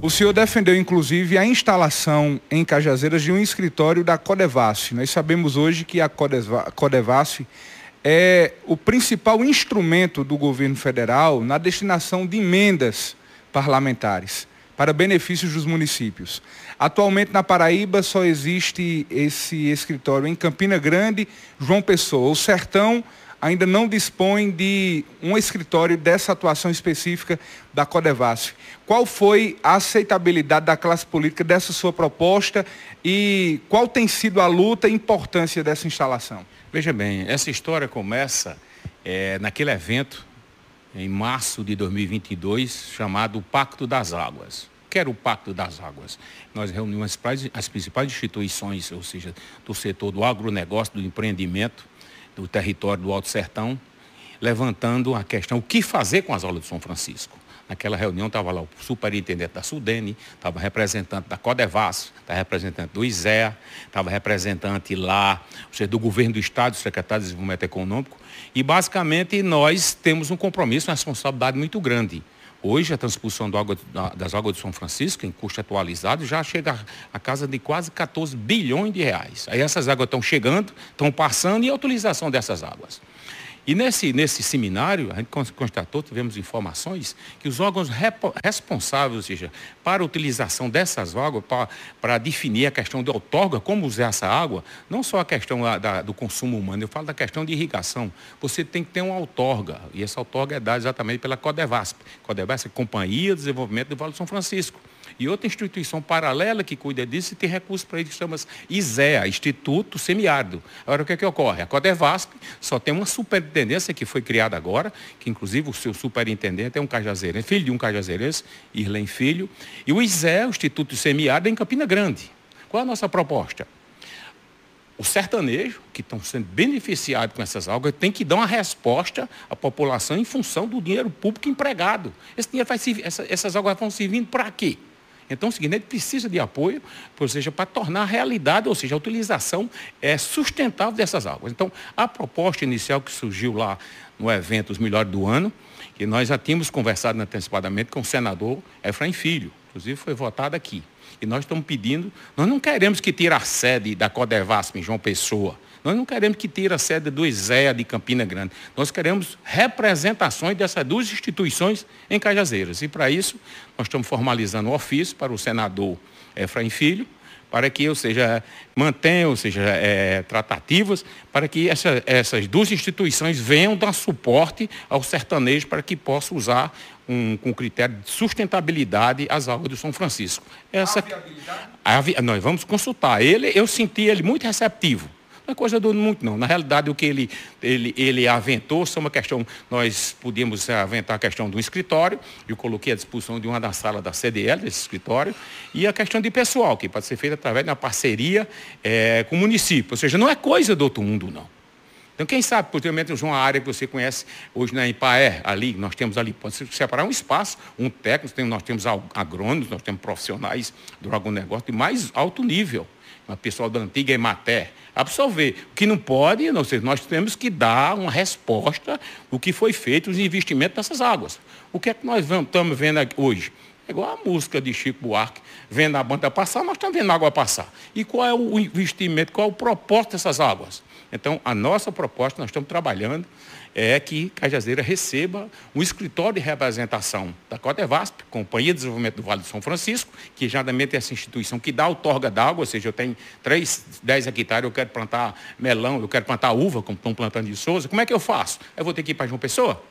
O senhor defendeu, inclusive, a instalação em Cajazeiras de um escritório da Codevasf. Nós sabemos hoje que a Codevasf é o principal instrumento do governo federal na destinação de emendas parlamentares para benefícios dos municípios. Atualmente na Paraíba só existe esse escritório em Campina Grande, João Pessoa. O Sertão ainda não dispõe de um escritório dessa atuação específica da Codevasf. Qual foi a aceitabilidade da classe política dessa sua proposta e qual tem sido a luta e importância dessa instalação? Veja bem, essa história começa é, naquele evento em março de 2022, chamado Pacto das Águas. Que era o Pacto das Águas? Nós reunimos as, as principais instituições, ou seja, do setor do agronegócio, do empreendimento, do território do Alto Sertão, levantando a questão o que fazer com as aulas de São Francisco. Naquela reunião estava lá o superintendente da Sudene, estava representante da Codevas, estava representante do ISEA, estava representante lá, ou seja, do governo do Estado, do secretário de Desenvolvimento Econômico, e basicamente nós temos um compromisso, uma responsabilidade muito grande. Hoje, a transposição água, das águas de São Francisco, em custo atualizado, já chega a casa de quase 14 bilhões de reais. Aí essas águas estão chegando, estão passando e a utilização dessas águas. E nesse, nesse seminário, a gente constatou, tivemos informações, que os órgãos responsáveis, ou seja, para a utilização dessas águas, para, para definir a questão de outorga, como usar essa água, não só a questão da, do consumo humano, eu falo da questão de irrigação. Você tem que ter uma outorga, e essa outorga é dada exatamente pela Codevasp. Codevasp é Companhia de Desenvolvimento do Vale do São Francisco. E outra instituição paralela que cuida disso e tem recursos para isso, chama-se ISEA, Instituto Semiárido. Agora, o que, é que ocorre? A Codevasp só tem uma superintendência que foi criada agora, que inclusive o seu superintendente é um cajazeirense, filho de um cajazeirense, Irlen Filho, e o ISEA, o Instituto Semiárido, é em Campina Grande. Qual é a nossa proposta? o sertanejo, que estão sendo beneficiados com essas algas, tem que dar uma resposta à população em função do dinheiro público empregado. Esse dinheiro vai servir, essa, essas algas vão servindo para quê? Então, é o seguinte, ele precisa de apoio, ou seja, para tornar realidade, ou seja, a utilização é, sustentável dessas águas. Então, a proposta inicial que surgiu lá no evento Os Melhores do Ano, que nós já tínhamos conversado antecipadamente com o senador Efraim Filho, inclusive foi votado aqui. E nós estamos pedindo, nós não queremos que tire a sede da Codevasp em João Pessoa. Nós não queremos que tire a sede do ISEA de Campina Grande. Nós queremos representações dessas duas instituições em Cajazeiras. E para isso, nós estamos formalizando o um ofício para o senador Efraim Filho, para que, ou seja, mantenha, ou seja, é, tratativas, para que essa, essas duas instituições venham dar suporte ao sertanejo para que possa usar um, com critério de sustentabilidade as águas do São Francisco. Essa, a, nós vamos consultar. Ele, eu senti ele muito receptivo. Não é coisa do muito, não. Na realidade, o que ele, ele, ele aventou são uma questão, nós podíamos aventar a questão do escritório, eu coloquei à disposição de uma da sala da CDL, desse escritório, e a questão de pessoal, que pode ser feita através uma parceria é, com o município. Ou seja, não é coisa do outro mundo, não. Então, quem sabe, posteriormente, uma área que você conhece hoje na Ipaé, ali, nós temos ali, pode se separar um espaço, um técnico, nós temos agrônomos, nós temos profissionais do agronegócio de mais alto nível o pessoal da antiga Emater, absorver. O que não pode, não sei, nós temos que dar uma resposta do que foi feito, os investimentos nessas águas. O que é que nós estamos vendo hoje? É igual a música de Chico Buarque, vendo a banda passar, nós estamos vendo a água passar. E qual é o investimento, qual é o propósito dessas águas? Então, a nossa proposta, nós estamos trabalhando, é que Cajazeira receba um escritório de representação da Cotevasp, Companhia de Desenvolvimento do Vale do São Francisco, que geralmente é essa instituição que dá outorga d'água, ou seja, eu tenho 3, 10 hectares, eu quero plantar melão, eu quero plantar uva, como estão plantando de Souza, como é que eu faço? Eu vou ter que ir para João Pessoa?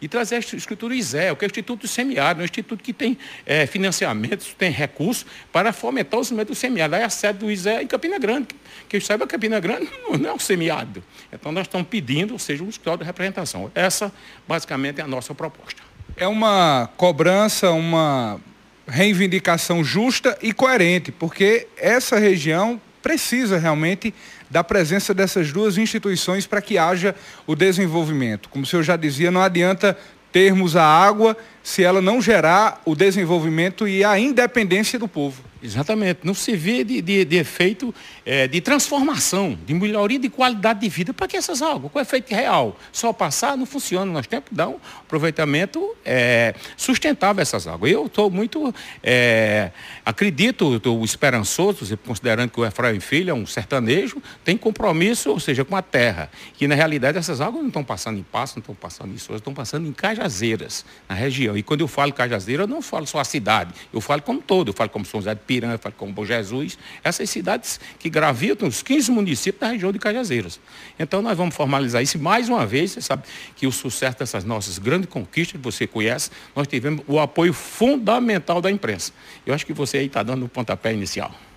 E trazer a escritura ISE, que é o Instituto Semiárido, é um instituto que tem é, financiamentos, tem recursos para fomentar o desenvolvimento do semiárido. Aí a sede do ISE é em Campina Grande. Que saiba, Campina Grande não é um semiárido. Então nós estamos pedindo, ou seja, um escritório de representação. Essa, basicamente, é a nossa proposta. É uma cobrança, uma reivindicação justa e coerente, porque essa região precisa realmente da presença dessas duas instituições para que haja o desenvolvimento. Como o senhor já dizia, não adianta termos a água se ela não gerar o desenvolvimento e a independência do povo. Exatamente. Não se vê de, de, de efeito é, de transformação, de melhoria de qualidade de vida. Para que essas águas? Qual é efeito real? Só passar não funciona. Nós temos que dar um aproveitamento é, sustentável essas águas. Eu estou muito. É, acredito, estou esperançoso, considerando que o Efraim Filho é um sertanejo, tem compromisso, ou seja, com a terra. Que na realidade essas águas não estão passando em Passo, não estão passando em Souza, estão passando em Cajazeiras, na região. E quando eu falo Cajazeira, eu não falo só a cidade, eu falo como todo, eu falo como São José de Piranha, como Bom Jesus, essas cidades que gravitam os 15 municípios da região de Cajazeiras. Então nós vamos formalizar isso mais uma vez, você sabe que o sucesso dessas nossas grandes conquistas, que você conhece, nós tivemos o apoio fundamental da imprensa. Eu acho que você aí está dando o pontapé inicial.